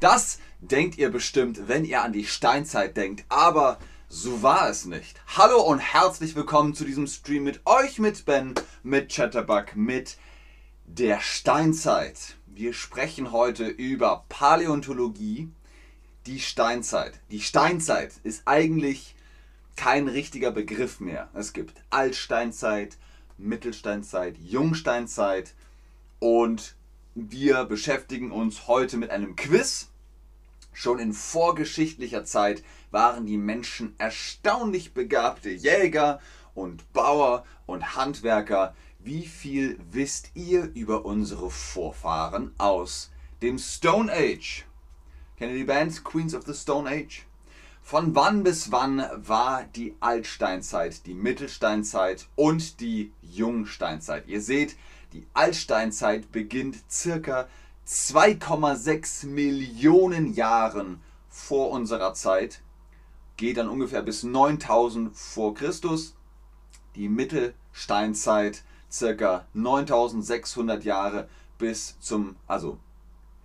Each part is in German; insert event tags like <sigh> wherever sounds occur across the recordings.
Das denkt ihr bestimmt, wenn ihr an die Steinzeit denkt, aber so war es nicht. Hallo und herzlich willkommen zu diesem Stream mit euch, mit Ben, mit Chatterbug, mit der Steinzeit. Wir sprechen heute über Paläontologie, die Steinzeit. Die Steinzeit ist eigentlich kein richtiger Begriff mehr. Es gibt Altsteinzeit, Mittelsteinzeit, Jungsteinzeit und wir beschäftigen uns heute mit einem Quiz. Schon in vorgeschichtlicher Zeit waren die Menschen erstaunlich begabte Jäger und Bauer und Handwerker. Wie viel wisst ihr über unsere Vorfahren aus dem Stone Age? Kennt ihr die Band Queens of the Stone Age? Von wann bis wann war die Altsteinzeit, die Mittelsteinzeit und die Jungsteinzeit? Ihr seht, die Altsteinzeit beginnt circa 2,6 Millionen Jahren vor unserer Zeit, geht dann ungefähr bis 9000 vor Christus. Die Mittelsteinzeit circa 9600 Jahre bis zum, also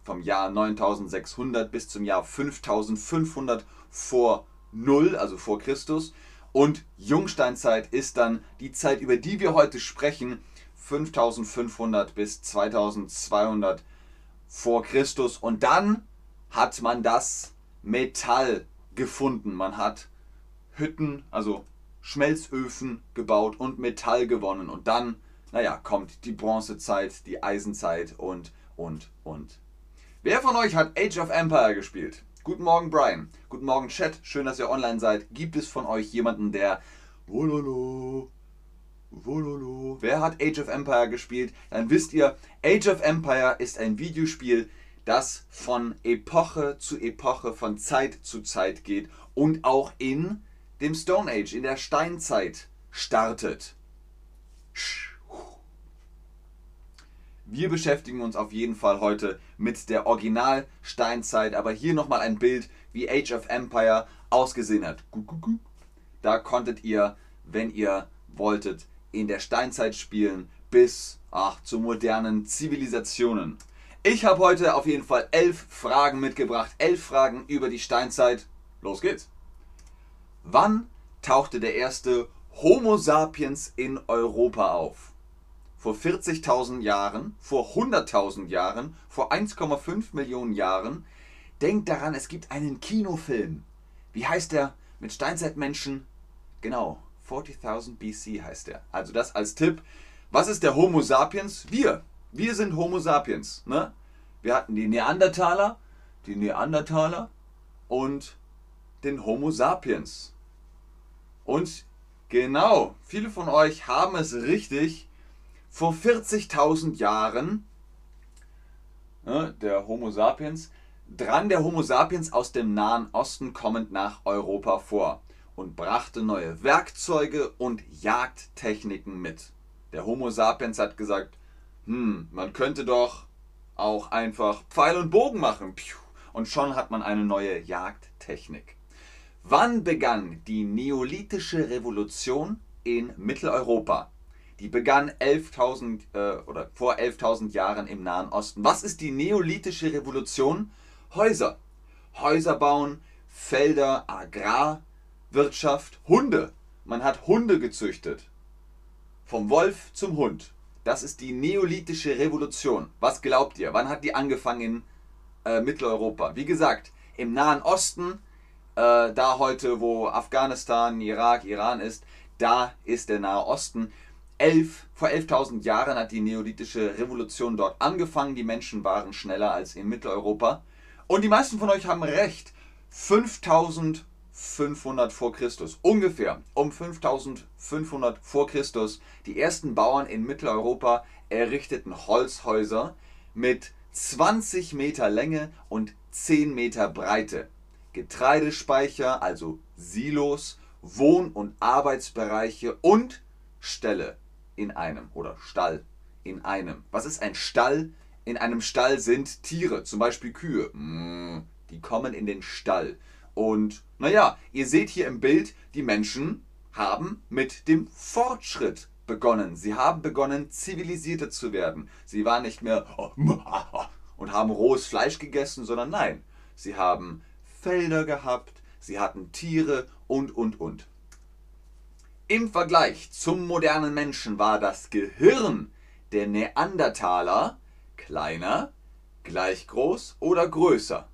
vom Jahr 9600 bis zum Jahr 5500 vor Null, also vor Christus. Und Jungsteinzeit ist dann die Zeit, über die wir heute sprechen, 5500 bis 2200 vor Christus. Und dann hat man das Metall gefunden. Man hat Hütten, also Schmelzöfen gebaut und Metall gewonnen. Und dann, naja, kommt die Bronzezeit, die Eisenzeit und, und, und. Wer von euch hat Age of Empire gespielt? Guten Morgen, Brian. Guten Morgen, Chat. Schön, dass ihr online seid. Gibt es von euch jemanden, der Wololo, Wololo, wer hat Age of Empire gespielt? Dann wisst ihr, Age of Empire ist ein Videospiel, das von Epoche zu Epoche, von Zeit zu Zeit geht und auch in dem Stone Age, in der Steinzeit startet. Wir beschäftigen uns auf jeden Fall heute mit der Original-Steinzeit, aber hier nochmal ein Bild, wie Age of Empire ausgesehen hat. Da konntet ihr, wenn ihr wolltet, in der Steinzeit spielen bis ach, zu modernen Zivilisationen. Ich habe heute auf jeden Fall elf Fragen mitgebracht. Elf Fragen über die Steinzeit. Los geht's. Wann tauchte der erste Homo sapiens in Europa auf? vor 40.000 Jahren, vor 100.000 Jahren, vor 1,5 Millionen Jahren. Denkt daran, es gibt einen Kinofilm. Wie heißt der? Mit Steinzeitmenschen? Genau, 40.000 BC heißt der. Also das als Tipp. Was ist der Homo sapiens? Wir. Wir sind Homo sapiens. Ne? Wir hatten die Neandertaler, die Neandertaler und den Homo sapiens. Und genau, viele von euch haben es richtig vor 40.000 Jahren, ne, der Homo sapiens, drang der Homo sapiens aus dem Nahen Osten kommend nach Europa vor und brachte neue Werkzeuge und Jagdtechniken mit. Der Homo sapiens hat gesagt, hm, man könnte doch auch einfach Pfeil und Bogen machen. Und schon hat man eine neue Jagdtechnik. Wann begann die Neolithische Revolution in Mitteleuropa? Die begann 11.000 äh, oder vor 11.000 Jahren im Nahen Osten. Was ist die neolithische Revolution? Häuser. Häuser bauen, Felder, Agrarwirtschaft, Hunde. Man hat Hunde gezüchtet. Vom Wolf zum Hund. Das ist die neolithische Revolution. Was glaubt ihr? Wann hat die angefangen in äh, Mitteleuropa? Wie gesagt, im Nahen Osten, äh, da heute, wo Afghanistan, Irak, Iran ist, da ist der Nahe Osten elf, vor 11.000 Jahren hat die neolithische Revolution dort angefangen. Die Menschen waren schneller als in Mitteleuropa. Und die meisten von euch haben recht. 5500 vor Christus, ungefähr um 5500 vor Christus, die ersten Bauern in Mitteleuropa errichteten Holzhäuser mit 20 Meter Länge und 10 Meter Breite. Getreidespeicher, also Silos, Wohn- und Arbeitsbereiche und Ställe in einem oder Stall in einem. Was ist ein Stall? In einem Stall sind Tiere, zum Beispiel Kühe. Mm, die kommen in den Stall. Und naja, ihr seht hier im Bild, die Menschen haben mit dem Fortschritt begonnen. Sie haben begonnen, zivilisierter zu werden. Sie waren nicht mehr <laughs> und haben rohes Fleisch gegessen, sondern nein, sie haben Felder gehabt, sie hatten Tiere und, und, und. Im Vergleich zum modernen Menschen war das Gehirn der Neandertaler kleiner, gleich groß oder größer.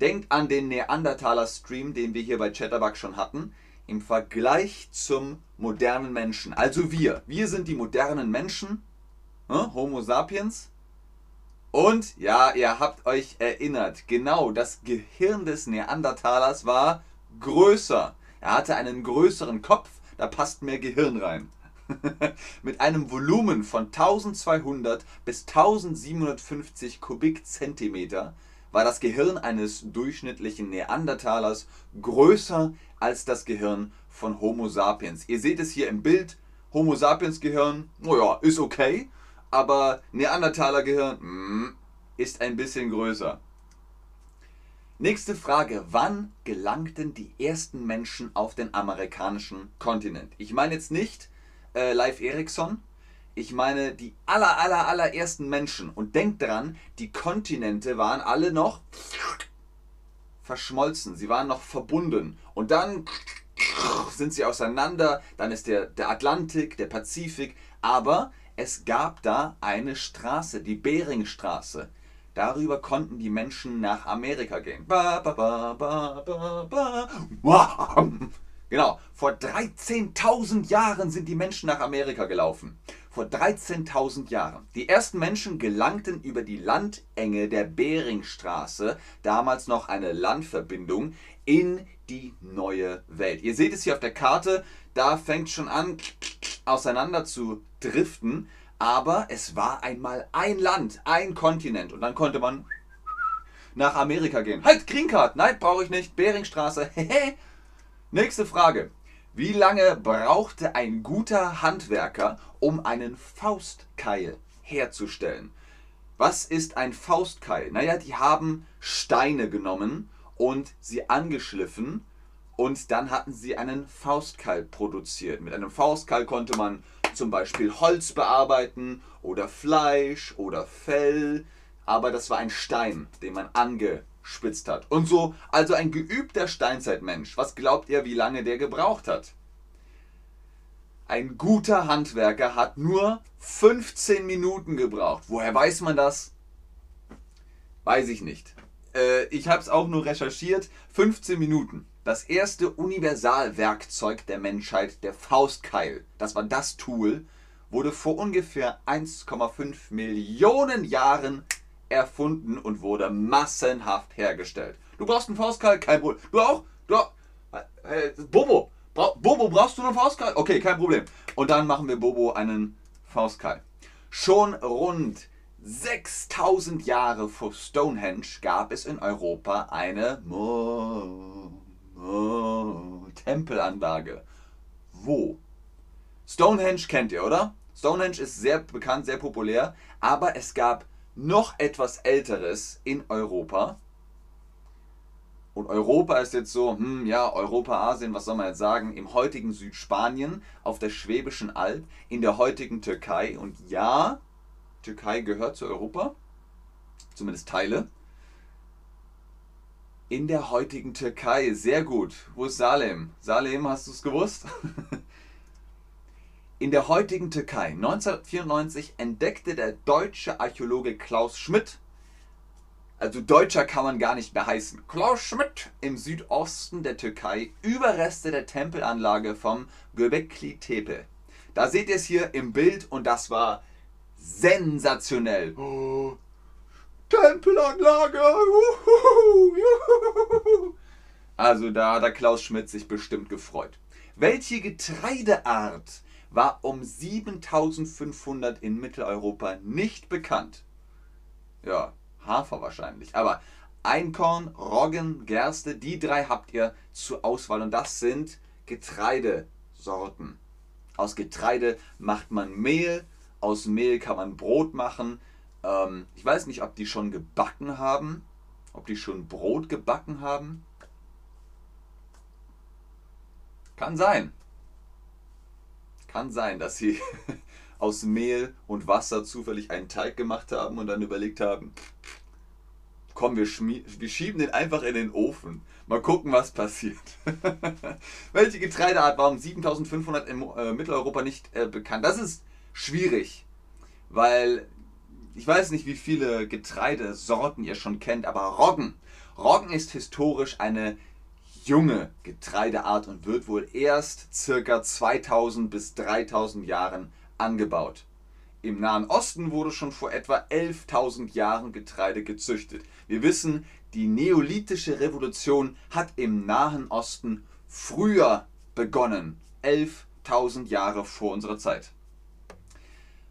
Denkt an den Neandertaler-Stream, den wir hier bei Chatterbug schon hatten. Im Vergleich zum modernen Menschen. Also wir. Wir sind die modernen Menschen. Hm? Homo sapiens. Und ja, ihr habt euch erinnert. Genau, das Gehirn des Neandertalers war größer. Er hatte einen größeren Kopf. Da passt mehr Gehirn rein. <laughs> Mit einem Volumen von 1200 bis 1750 Kubikzentimeter war das Gehirn eines durchschnittlichen Neandertalers größer als das Gehirn von Homo sapiens. Ihr seht es hier im Bild. Homo sapiens Gehirn, naja, ist okay, aber Neandertaler Gehirn mm, ist ein bisschen größer. Nächste Frage. Wann gelangten die ersten Menschen auf den amerikanischen Kontinent? Ich meine jetzt nicht äh, Live Erikson, ich meine die aller, aller, allerersten Menschen. Und denkt daran, die Kontinente waren alle noch verschmolzen. Sie waren noch verbunden. Und dann sind sie auseinander. Dann ist der, der Atlantik, der Pazifik. Aber es gab da eine Straße, die Beringstraße. Darüber konnten die Menschen nach Amerika gehen. Ba, ba, ba, genau, vor 13.000 Jahren sind die Menschen nach Amerika gelaufen vor 13.000 Jahren. Die ersten Menschen gelangten über die Landenge der Beringstraße, damals noch eine Landverbindung, in die neue Welt. Ihr seht es hier auf der Karte, da fängt schon an auseinander zu driften, aber es war einmal ein Land, ein Kontinent und dann konnte man nach Amerika gehen. Halt, Green Card, nein, brauche ich nicht, Beringstraße. <laughs> Nächste Frage. Wie lange brauchte ein guter Handwerker, um einen Faustkeil herzustellen? Was ist ein Faustkeil? Naja, die haben Steine genommen und sie angeschliffen und dann hatten sie einen Faustkeil produziert. Mit einem Faustkeil konnte man zum Beispiel Holz bearbeiten oder Fleisch oder Fell, aber das war ein Stein, den man angeschliffen spitzt hat. Und so, also ein geübter Steinzeitmensch, was glaubt ihr, wie lange der gebraucht hat? Ein guter Handwerker hat nur 15 Minuten gebraucht. Woher weiß man das? Weiß ich nicht. Äh, ich habe es auch nur recherchiert. 15 Minuten. Das erste Universalwerkzeug der Menschheit, der Faustkeil, das war das Tool, wurde vor ungefähr 1,5 Millionen Jahren erfunden und wurde massenhaft hergestellt. Du brauchst einen Faustkeil, kein Problem. Du auch? Du auch? Äh, Bobo, bra Bobo, brauchst du einen Faustkeil? Okay, kein Problem. Und dann machen wir Bobo einen Faustkeil. Schon rund 6000 Jahre vor Stonehenge gab es in Europa eine Mo Mo Tempelanlage. Wo? Stonehenge kennt ihr, oder? Stonehenge ist sehr bekannt, sehr populär, aber es gab noch etwas Älteres in Europa. Und Europa ist jetzt so, hm, ja, Europa, Asien, was soll man jetzt sagen, im heutigen Südspanien, auf der Schwäbischen Alb, in der heutigen Türkei. Und ja, Türkei gehört zu Europa, zumindest Teile. In der heutigen Türkei, sehr gut. Wo ist Salem? Salem, hast du es gewusst? <laughs> In der heutigen Türkei 1994 entdeckte der deutsche Archäologe Klaus Schmidt, also Deutscher kann man gar nicht mehr heißen, Klaus Schmidt im Südosten der Türkei Überreste der Tempelanlage vom Göbekli Tepe. Da seht ihr es hier im Bild und das war sensationell. Oh, Tempelanlage! Also da hat der Klaus Schmidt sich bestimmt gefreut. Welche Getreideart war um 7500 in Mitteleuropa nicht bekannt. Ja, Hafer wahrscheinlich. Aber Einkorn, Roggen, Gerste, die drei habt ihr zur Auswahl und das sind Getreidesorten. Aus Getreide macht man Mehl, aus Mehl kann man Brot machen. Ähm, ich weiß nicht, ob die schon gebacken haben, ob die schon Brot gebacken haben. Kann sein kann sein, dass sie <laughs> aus Mehl und Wasser zufällig einen Teig gemacht haben und dann überlegt haben, komm, wir, wir schieben den einfach in den Ofen. Mal gucken, was passiert. <laughs> Welche Getreideart war um 7500 in äh, Mitteleuropa nicht äh, bekannt? Das ist schwierig, weil ich weiß nicht, wie viele Getreidesorten ihr schon kennt, aber Roggen. Roggen ist historisch eine junge Getreideart und wird wohl erst circa 2000 bis 3000 Jahren angebaut. Im Nahen Osten wurde schon vor etwa 11.000 Jahren Getreide gezüchtet. Wir wissen, die neolithische Revolution hat im Nahen Osten früher begonnen, 11.000 Jahre vor unserer Zeit.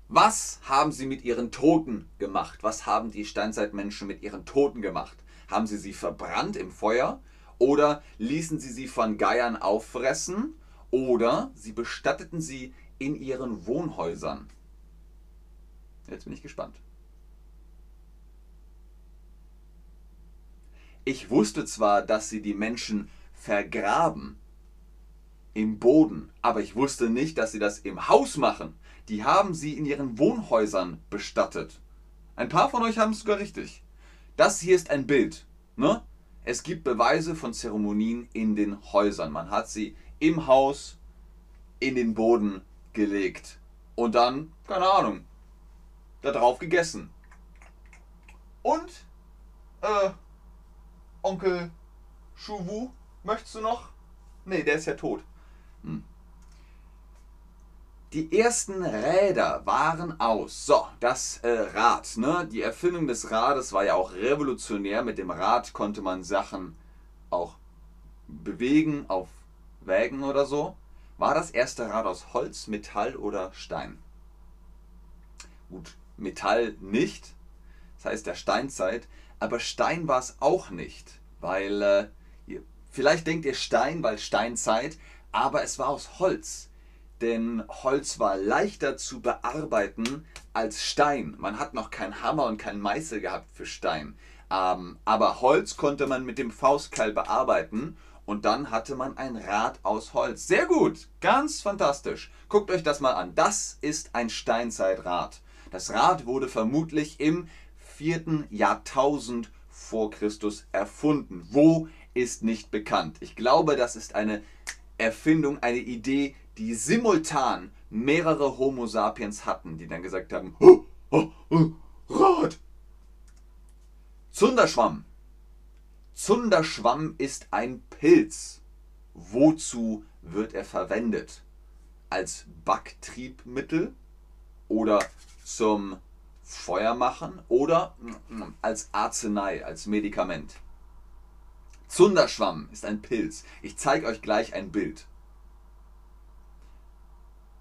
Was haben sie mit ihren Toten gemacht? Was haben die Steinzeitmenschen mit ihren Toten gemacht? Haben sie sie verbrannt im Feuer oder ließen sie sie von Geiern auffressen oder sie bestatteten sie in ihren Wohnhäusern? Jetzt bin ich gespannt. Ich wusste zwar, dass sie die Menschen vergraben im Boden, aber ich wusste nicht, dass sie das im Haus machen. Die haben sie in ihren Wohnhäusern bestattet. Ein paar von euch haben es sogar richtig. Das hier ist ein Bild. Ne? Es gibt Beweise von Zeremonien in den Häusern. Man hat sie im Haus in den Boden gelegt. Und dann, keine Ahnung, da drauf gegessen. Und, äh, Onkel Schuwu, möchtest du noch? Nee, der ist ja tot. Hm. Die ersten Räder waren aus. So, das äh, Rad. Ne? Die Erfindung des Rades war ja auch revolutionär. Mit dem Rad konnte man Sachen auch bewegen auf Wägen oder so. War das erste Rad aus Holz, Metall oder Stein? Gut, Metall nicht. Das heißt der Steinzeit. Aber Stein war es auch nicht. Weil, äh, ihr, vielleicht denkt ihr Stein, weil Steinzeit. Aber es war aus Holz denn Holz war leichter zu bearbeiten als Stein. Man hat noch keinen Hammer und keinen Meißel gehabt für Stein. Ähm, aber Holz konnte man mit dem Faustkeil bearbeiten und dann hatte man ein Rad aus Holz. Sehr gut, ganz fantastisch. Guckt euch das mal an. Das ist ein Steinzeitrad. Das Rad wurde vermutlich im vierten Jahrtausend vor Christus erfunden. Wo ist nicht bekannt. Ich glaube, das ist eine Erfindung, eine Idee, die simultan mehrere Homo sapiens hatten, die dann gesagt haben, oh, oh, oh, Rot! Zunderschwamm. Zunderschwamm ist ein Pilz. Wozu wird er verwendet? Als Backtriebmittel oder zum Feuermachen oder als Arznei, als Medikament. Zunderschwamm ist ein Pilz. Ich zeige euch gleich ein Bild.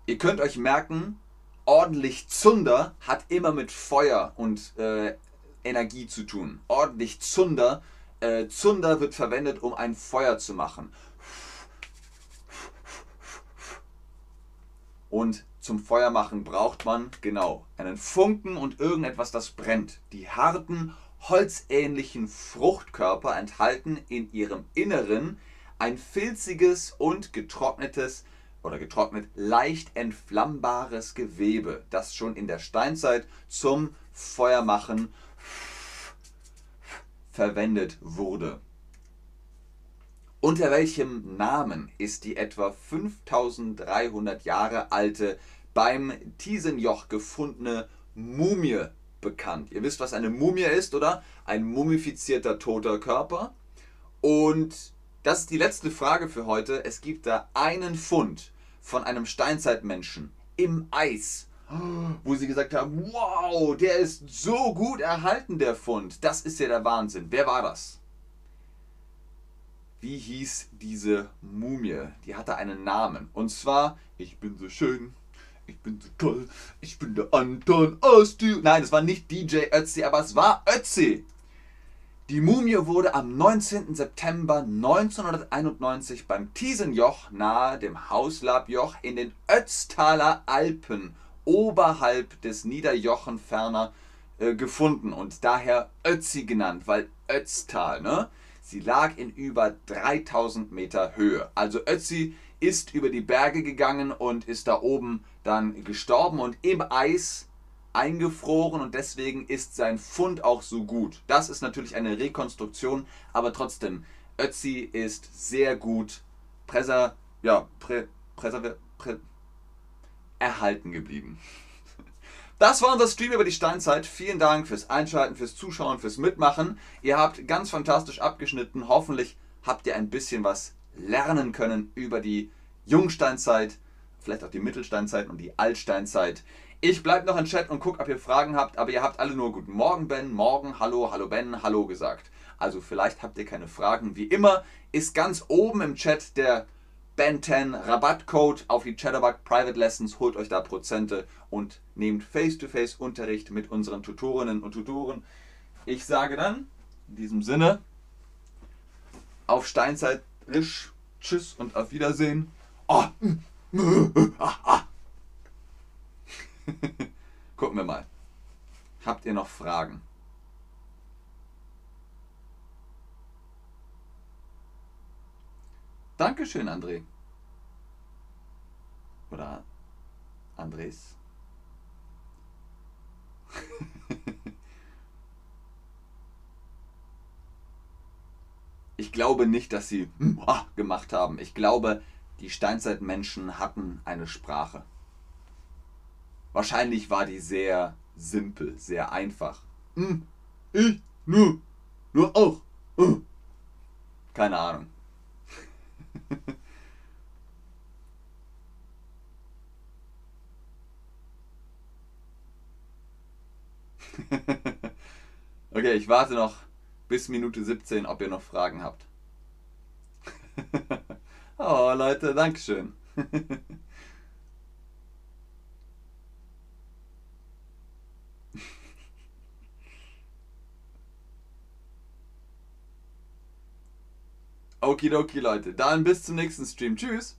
Ihr könnt euch merken, ordentlich Zunder hat immer mit Feuer und äh, Energie zu tun. Ordentlich Zunder. Äh, Zunder wird verwendet, um ein Feuer zu machen. Und zum Feuermachen braucht man, genau, einen Funken und irgendetwas, das brennt. Die harten, holzähnlichen Fruchtkörper enthalten in ihrem Inneren ein filziges und getrocknetes oder getrocknet leicht entflammbares Gewebe, das schon in der Steinzeit zum Feuermachen verwendet wurde. Unter welchem Namen ist die etwa 5300 Jahre alte beim Tiesenjoch gefundene Mumie bekannt? Ihr wisst, was eine Mumie ist, oder? Ein mumifizierter toter Körper. Und das ist die letzte Frage für heute. Es gibt da einen Fund von einem Steinzeitmenschen im Eis, wo sie gesagt haben, wow, der ist so gut erhalten, der Fund. Das ist ja der Wahnsinn. Wer war das? Wie hieß diese Mumie? Die hatte einen Namen. Und zwar, ich bin so schön, ich bin so toll, ich bin der Anton Ötzi. Nein, es war nicht DJ Ötzi, aber es war Ötzi. Die Mumie wurde am 19. September 1991 beim Tiesenjoch nahe dem Hauslabjoch in den Ötztaler Alpen oberhalb des Niederjochen ferner äh, gefunden und daher Ötzi genannt, weil Ötztal, ne? Sie lag in über 3000 Meter Höhe. Also Ötzi ist über die Berge gegangen und ist da oben dann gestorben und im Eis eingefroren und deswegen ist sein Fund auch so gut. Das ist natürlich eine Rekonstruktion, aber trotzdem, Ötzi ist sehr gut präser, ja, prä, präserver, prä, erhalten geblieben. Das war unser Stream über die Steinzeit. Vielen Dank fürs Einschalten, fürs Zuschauen, fürs Mitmachen. Ihr habt ganz fantastisch abgeschnitten. Hoffentlich habt ihr ein bisschen was lernen können über die Jungsteinzeit, vielleicht auch die Mittelsteinzeit und die Altsteinzeit. Ich bleibe noch im Chat und gucke, ob ihr Fragen habt, aber ihr habt alle nur Guten Morgen, Ben, Morgen, Hallo, Hallo, Ben, Hallo gesagt. Also vielleicht habt ihr keine Fragen. Wie immer ist ganz oben im Chat der Ben 10 Rabattcode auf die Chatterbug Private Lessons. Holt euch da Prozente und nehmt Face-to-Face Unterricht mit unseren Tutorinnen und Tutoren. Ich sage dann in diesem Sinne auf Steinzeit Tschüss und auf Wiedersehen. Oh. <laughs> Gucken wir mal. Habt ihr noch Fragen? Dankeschön, André. Oder Andres. ich glaube nicht, dass sie gemacht haben. Ich glaube, die Steinzeitmenschen hatten eine Sprache. Wahrscheinlich war die sehr simpel, sehr einfach. Ich, nur, nur auch. Keine Ahnung. <laughs> okay, ich warte noch bis Minute 17, ob ihr noch Fragen habt. <laughs> oh, Leute, Dankeschön. <laughs> Okidoki, Leute. Dann bis zum nächsten Stream. Tschüss.